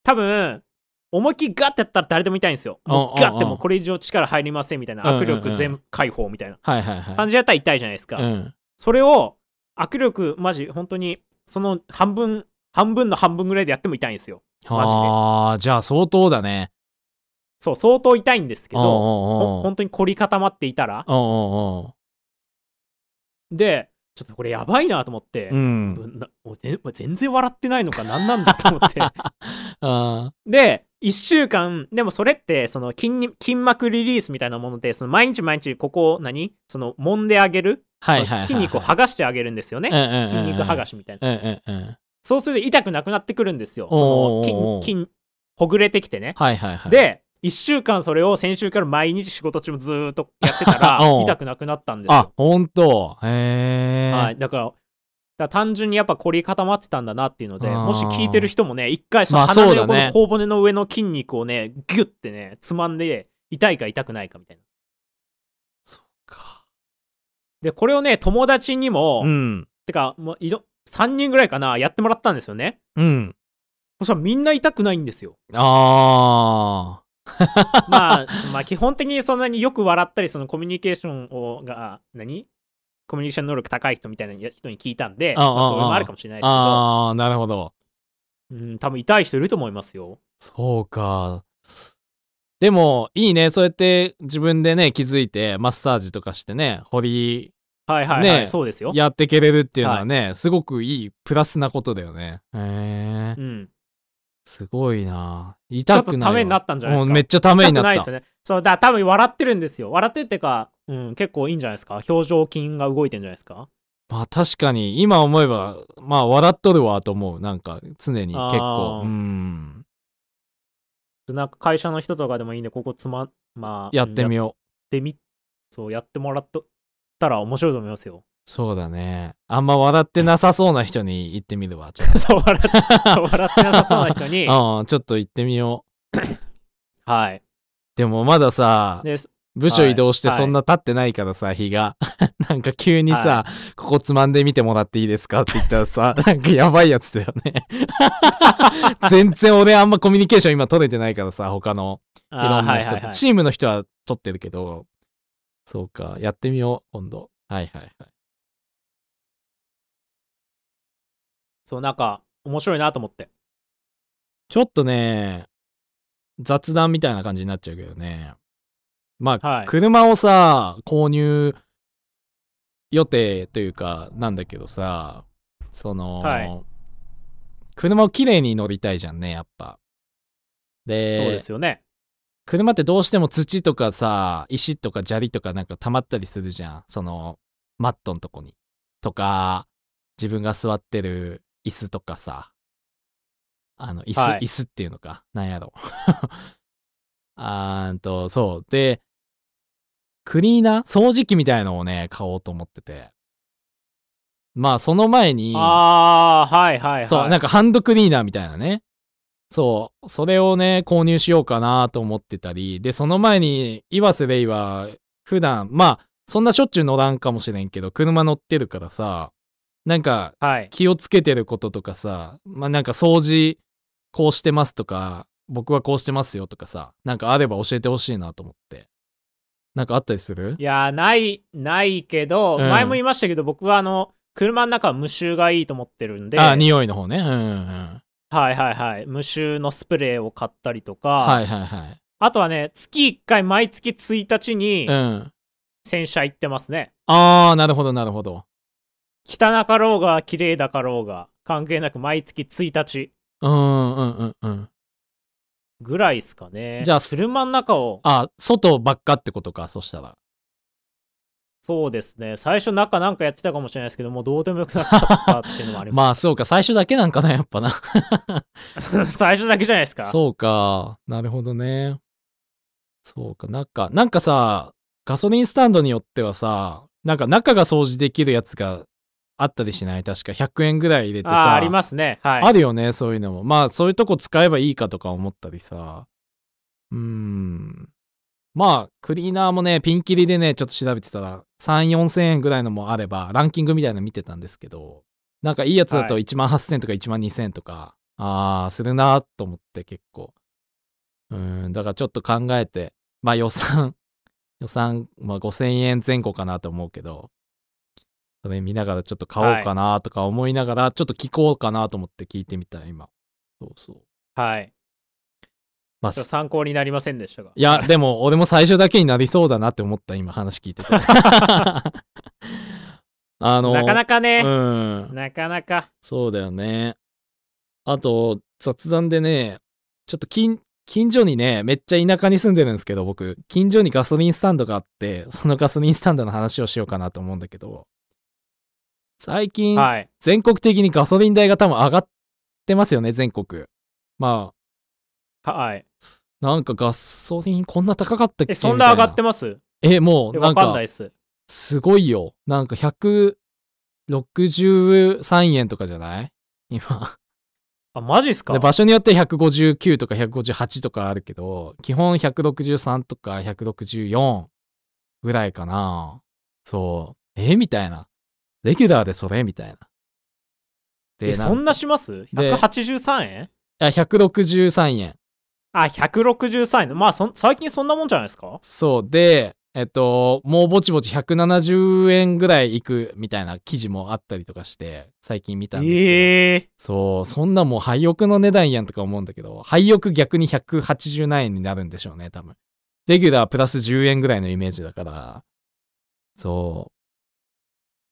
多分、思いっきりガッてやったら誰でも痛いんですよ。もうガッてもうこれ以上力入りませんみたいな。握力全解放みたいなはいはいはい。感じでやったら痛いじゃないですか。うん。それを、握力、マジ、本当に、その半分、半分の半分ぐらいでやっても痛いんですよ。マジでああ、じゃあ相当だね。そう、相当痛いんですけど、本当に凝り固まっていたら。で、ちょっとこれやばいなと思って、うん。全然笑ってないのか何なんだと思って。あ <laughs> で、1週間、でもそれって、その筋に筋膜リリースみたいなもので、その毎日毎日ここを何その揉んであげる、はいはいはいはい。筋肉を剥がしてあげるんですよね。筋筋肉剥がしみたいな。そうすると痛くなくなってくるんですよ。筋、筋、ほぐれてきてね。はいはいはい。、で、1週間それを先週から毎日仕事中もずーっとやってたら <laughs> 痛くなくなったんですあよ。、ほんと。へえ。はい、だから、だから単純にやっぱ凝り固まってたんだなっていうので、もし聞いてる人もね、一回そのまあ鼻の横の頬骨の上の筋肉をね、ギュッてね、つまんで、痛いか痛くないかみたいな。そうか。で、これをね、友達にも、うん。てか、もういろ、3人ぐらいかな、やってもらったんですよね。うん。そしたらみんな痛くないんですよ。あ <laughs> まあ、そのまあ基本的にそんなによく笑ったり、そのコミュニケーションをが、何？コミュニケーション能力高い人みたいな人に聞いたんで、ああまあそれもあるかもしれないですけど、あー、なるほど。うん、多分痛い人いると思いますよ。そうか。でも、いいね。そうやって自分でね、気づいて、マッサージとかしてね、掘り、はいはいはい、ねそうですよ。やってけれるっていうのはね、すごくいい、プラスなことだよね。へえう。ん。すごいな。ちょ痛くないわ。っとためになったんじゃないですか。うんめっちゃためになった痛くないです。よね。そう、だから多分笑ってるんですよ。笑ってるってか、うん、結構いいんじゃないですか。表情筋が動いてんじゃないですか。まあ確かに、今思えば、まあ笑っとるわと思う。なんか、常に結あ構。ーうん。なんか会社の人とかでもいいんで、ここつま、まあ、やってみよよう。う。ってみ、そう、やってもらったら面白いと思いますよ。そうだね。あんま笑ってなさそうな人に言ってみるわ。ちょっ <laughs> そう、笑って、そう、笑ってなさそうな人に、と。<laughs> うん、ちょっと言ってみよう。<coughs> はい。でもまださ、で、部署移動してはいそんな経ってないからさ、日が。<laughs> なんか急にさ、ここつまんでみてもらっていいですかって言ったらさ、なんかやばいやつだよね。全然俺あんまコミュニケーション今取れてないからさ、他のいろんな人と。はいはいはい。チームの人は取ってるけど、そうか、やってみよう、今度。はいはいはい。そう、なんか、面白いなと思って。ちょっとね、雑談みたいな感じになっちゃうけどね。まあ、はい車をさ、購入予定というか、なんだけどさ、その、はい車をきれいに乗りたいじゃんね、やっぱ。で、そうですよね。車ってどうしても土とかさ、石とか砂利とかなんか溜まったりするじゃん。その、マットのとこに。とか、自分が座ってる椅子とかさ。あの、椅子、はい椅子っていうのか。なんやろ。<laughs> あーんと、そう。で、クリーナー掃除機みたいのをね、買おうと思ってて。まあ、その前に、ああ、はいはいはい。そう、なんかハンドクリーナーみたいなね。そう、それをね、購入しようかなと思ってたり、で、その前に、岩瀬レイは、普段、まあ、そんなしょっちゅう乗らんかもしれんけど、車乗ってるからさ、なんか、はい。気をつけてることとかさ、まあなんか掃除、こうしてますとか、僕はこうしてますよとかさ、なんかあれば教えてほしいなと思って。なんかあったりする？いやー、ない、ないけど、うん前も言いましたけど、僕はあの、車の中は無臭がいいと思ってるんで、あ、匂いの方ね。うんうんうん。はいはいはい。無臭のスプレーを買ったりとか、はいはいはい。あとはね、月1回毎月1日にうん。洗車行ってますね。あー、なるほどなるほど。汚かろうが綺麗だかろうが、関係なく毎月1日うんうんうんうん。ぐらいですかね。じゃあ車の中を、あ、外ばっかってことか、そしたら。そうですね、最初中なんかやってたかもしれないですけど、もうどうでもよくなっちゃったっていうのもありま <laughs> まあそうか、最初だけなんかな、やっぱな。す。<laughs> 最初だけじゃないですか。そうか、なるほどね。そうか、なんか、なんかさ、ガソリンスタンドによってはさ、なんか中が掃除できるやつがあったりしない？確か100円ぐらい入れてあさ。ーありますね。はい。あるよね、そういうのも。まあ、そういうとこ使えばいいかとか思ったりさ。うーん。まあ、クリーナーもね、ピンキリでね、ちょっと調べてたら、3、4千円ぐらいのもあれば、ランキングみたいなの見てたんですけど、なんかいいやつだとはい1万8000とか1万2000とか、あー、するなと思って結構。うーん、だからちょっと考えて、まあ予算、<laughs> 予算、まあ5000円前後かなと思うけど、それ見ながらちょっと買おうかなとか思いながら、ちょっと聞こうかなと思って聞いてみた、今。そうそう。はい。まあ、参考になりませんでしたが。いや、でも俺も最初だけになりそうだなって思った、今話聞いてて。<laughs> あの、なかなかね、うん。なかなか。そうだよね。あと、雑談でね、ちょっと近、近所にね、めっちゃ田舎に住んでるんですけど、僕、近所にガソリンスタンドがあって、そのガソリンスタンドの話をしようかなと思うんだけど、最近、はい。全国的にガソリン代が多分上がってますよね、全国。まはい。あ、なんかガソリンこんな高かったっけ？え、そんな上がってみますえ、もう、なんかかんないっ、す。すごいよ。なんか163円とかじゃない？今。あ、マジっすか？で場所によって159とか158とかあるけど基本163とか164ぐらいかな。そう。えみたいな。レギュラーでそれ？みたいな。でえ、そんなします？で ?183 円？あ163円あ、163円。まあそん、最近そんなもんじゃないですか？そうでえっともうぼちぼち170円ぐらいいくみたいな記事もあったりとかして最近見たんですけど、ええそうそんなもう廃屋の値段やんとか思うんだけど廃屋逆に180何円になるんでしょうね多分。レギュラープラス10円ぐらいのイメージだから。そ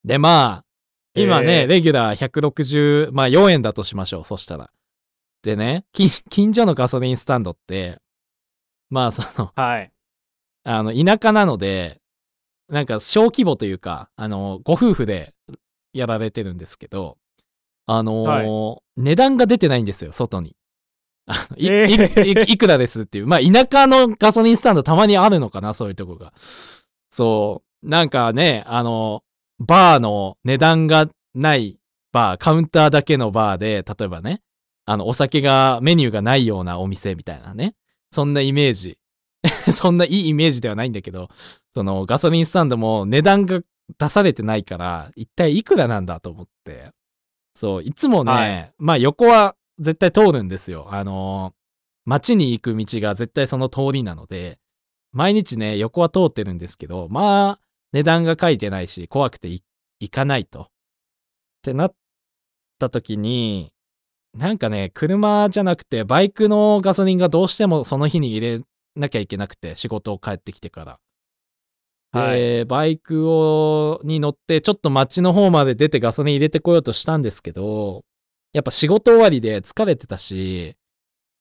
う。でまあ今ね、えー。レギュラー160まあ4円だとしましょうそしたらでね近 <laughs> 近所のガソリンスタンドってまあそのはい。あの、田舎なので、なんか小規模というか、あの、ご夫婦でやられてるんですけど、あのー値段が出てないんですよ、外に。いえーいいいくらですっていう。まあ、田舎のガソリンスタンドたまにあるのかな、そういうとこが。そう。なんかね、あの、バーの値段がないバー、カウンターだけのバーで、例えばね、あの、お酒が、メニューがないようなお店みたいなね。そんなイメージ。<laughs> そんないいイメージではないんだけど、そのガソリンスタンドも値段が出されてないから、一体いくらなんだと思って。そう、いつもね、はいまあ横は絶対通るんですよ。あの、街に行く道が絶対その通りなので、毎日ね、横は通ってるんですけど、まあ、値段が書いてないし、怖くてい行かないと。ってなった時に、なんかね、車じゃなくて、バイクのガソリンがどうしてもその日に入れなきゃいけなくて、仕事を帰ってきてから。で、はい。バイクをに乗って、ちょっと街の方まで出てガソリン入れてこようとしたんですけど、やっぱ仕事終わりで疲れてたし、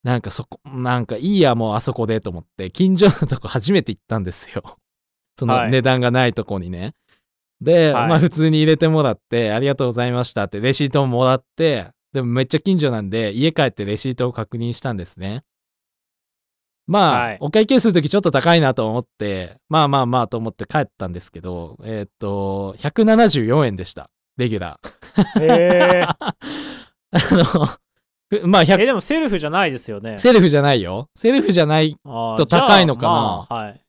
なんかそこ、なんかいいや、もうあそこでと思って、近所のとこ初めて行ったんですよ。<laughs> そのはい値段がないとこにね。で、はいまあ普通に入れてもらって、ありがとうございましたってレシートももらって、でもめっちゃ近所なんで、家帰ってレシートを確認したんですね。まあ、はいお会計するときちょっと高いなと思って、まあまあまあと思って帰ったんですけど、えーっと、174円でした。レギュラー。えー、<laughs> あの、ふまあ、え、100でもセルフじゃないですよね。セルフじゃないよ。セルフじゃない。と高いのかなまあはい。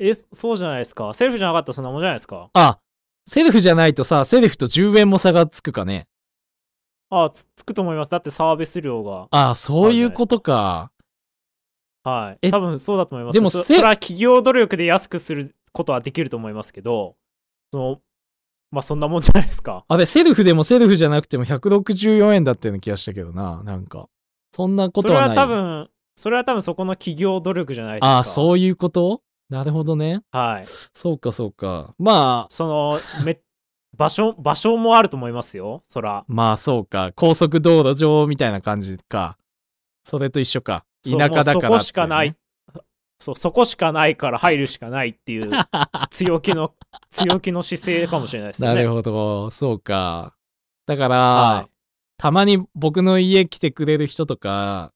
え、そうじゃないですか。セルフじゃなかったらそんなもんじゃないですか？あ、セルフじゃないとさ、セルフと10円も差がつくかね。あつ、つくと思います。だってサービス料が。あ、そういうことか。はい。え多分そうだと思います。でもせそそれは企業努力で安くすることはできると思いますけど、その、まあそんなもんじゃないですか。あれ、セルフでもセルフじゃなくても164円だったような気がしたけどな。なんか。そんなこそれとはない。は多分、それは多分そこの企業努力じゃないですか。あ、そういうこと？なるほどね。はい。そうか、そうか。まあ、その、め、場所、場所もあると思いますよ。そら。まあ、そうか。高速道路上みたいな感じか。それと一緒か。田舎だからね、そこしかない。そう、そこしかないから入るしかないっていう <laughs> 強気の、強気の姿勢かもしれないですよね。なるほど。そうか。だから、はたまに僕の家来てくれる人とか、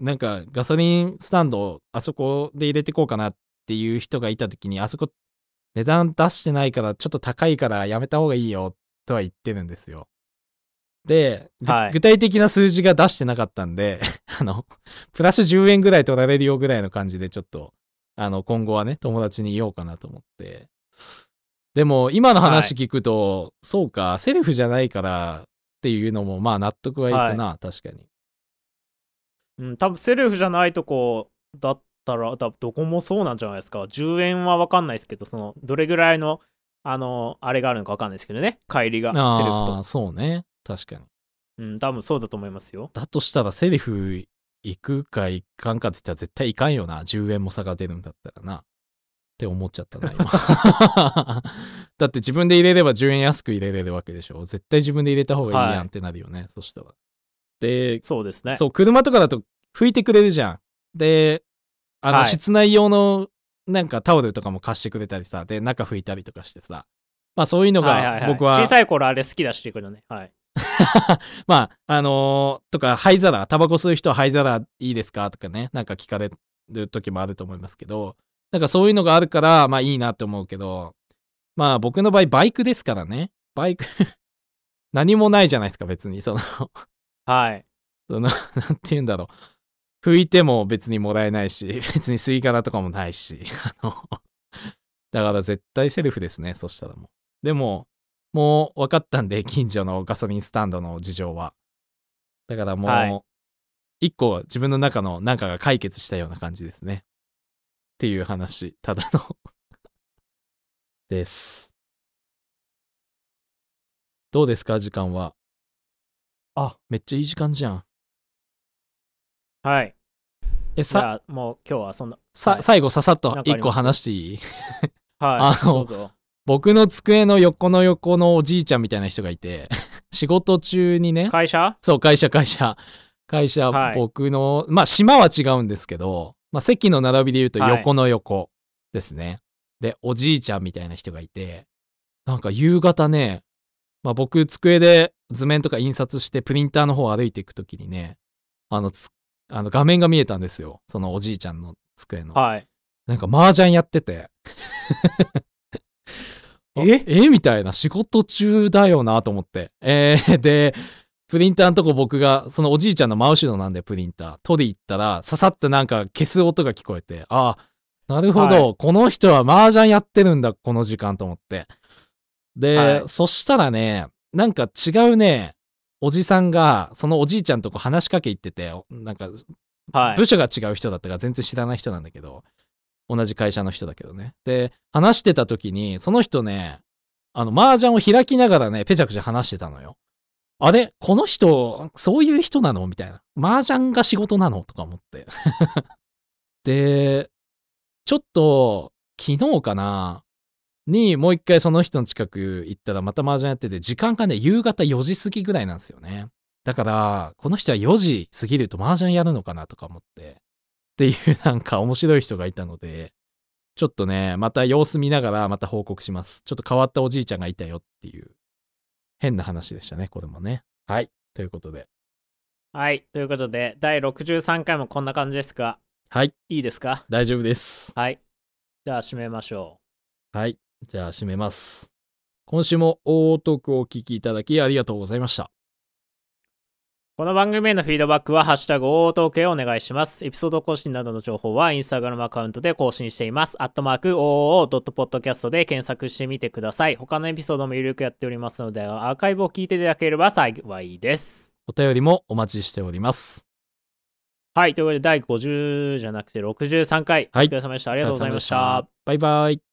なんかガソリンスタンドあそこで入れてこうかなっていう人がいた時に、あそこ値段出してないからちょっと高いからやめた方がいいよとは言ってるんですよ。で、ぐはい具体的な数字が出してなかったんで、<laughs> あの、プラス10円ぐらい取られるよぐらいの感じでちょっと、あの、今後はね、友達に言おうかなと思って。でも、今の話聞くと、そうか、セルフじゃないからっていうのも、まあ納得はいくな、確かに。い。うん、多分セルフじゃないとこだったら、だどこもそうなんじゃないですか。10円は分かんないですけど、その、どれぐらいの、あの、あれがあるのか分かんないですけどね。帰りが、セルフと。そうね。確かに。うん、多分そうだと思いますよ。だとしたら、セルフ行くか行かんかって言ったら絶対行かんよな。10円も差が出るんだったらな。って思っちゃったな、今。<laughs> だって自分で入れれば10円安く入れれるわけでしょ。絶対自分で入れた方がいいやんってなるよね、そしたら。で、そうですね。そう、車とかだと拭いてくれるじゃん。で、あの、はい室内用のなんかタオルとかも貸してくれたりさ、で、中拭いたりとかしてさ。まあそういうのはいはいはい、が僕は、小さい頃あれ好きだしてくるね。はい。<laughs> まあ、あのーとか、灰皿、タバコ吸う人は灰皿いいですか？とかね、なんか聞かれる時もあると思いますけど、なんかそういうのがあるから、まあいいなって思うけど、まあ僕の場合バイクですからね。バイク、<laughs> 何もないじゃないですか、別に。その、はい。その、なんて言うんだろう。拭いても別にもらえないし、<laughs> 別に吸い殻とかもないし、あの、だから絶対セルフですね、そしたらもう。でも、もう分かったんで、近所のガソリンスタンドの事情は。だからもはいう、一個自分の中のなんかが解決したような感じですね。っていう話、ただの <laughs> です。どうですか、時間は？あ、めっちゃいい時間じゃん。はい。え、じさ、もう今日はそんな。さ、はい最後ささっと一個なんかあります？話していい？はい。あのどうぞ。僕の机の横の横のおじいちゃんみたいな人がいて、<laughs> 仕事中にね、会社？そう、会社、会社、会社、はい僕の、まあ、島は違うんですけど、まあ、席の並びで言うとはい横の横ですね。で、おじいちゃんみたいな人がいて、なんか夕方ね、まあ、僕、机で図面とか印刷してプリンターの方を歩いていくときにね、あのつ、あの画面が見えたんですよ。そのおじいちゃんの机の。はい。なんか麻雀やってて。あえ？えみたいな仕事中だよなと思って。えーで、プリンターのとこ僕が、そのおじいちゃんの真後ろなんでプリンター。取り行ったら、ささってなんか消す音が聞こえて、ああ、なるほど、はこの人は麻雀やってるんだ、この時間と思って。で、はいそしたらね、なんか違うね、おじさんが、そのおじいちゃんとこ話しかけ行ってて、なんかはい。部署が違う人だったから全然知らない人なんだけど、同じ会社の人だけどね。で、話してた時に、その人ね、あの、麻雀を開きながらね、ペチャクチャ話してたのよ。あれこの人、そういう人なのみたいな。麻雀が仕事なのとか思って。<laughs> で、ちょっと、昨日かなにもう一回その人の近く行ったらまた麻雀やってて、時間がね、夕方4時過ぎぐらいなんですよね。だから、この人は4時過ぎると麻雀やるのかなとか思って。っていうなんか面白い人がいたので、ちょっとね、また様子見ながらまた報告します。ちょっと変わったおじいちゃんがいたよっていう、変な話でしたね、これもね。はい。ということで。はい。ということで、第63回もこんな感じですが、はい。いいですか？大丈夫です。はい。じゃあ、締めましょはい。じゃあ、締めます。今週も大トークをお聞きいただきありがとうございました。う。この番組へのフィードバックは、ハッシュタグ、大トークへお願いします。エピソード更新などの情報は、インスタグラムアカウントで更新しています。アットマーク、OOO.podcast で検索してみてください。他のエピソードもゆるくやっておりますので、アーカイブを聞いていただければ幸いです。お便りもお待ちしております。はい。ということで、第50じゃなくて63回、はいお疲れ様でした。あありがとうございました。バイバイ。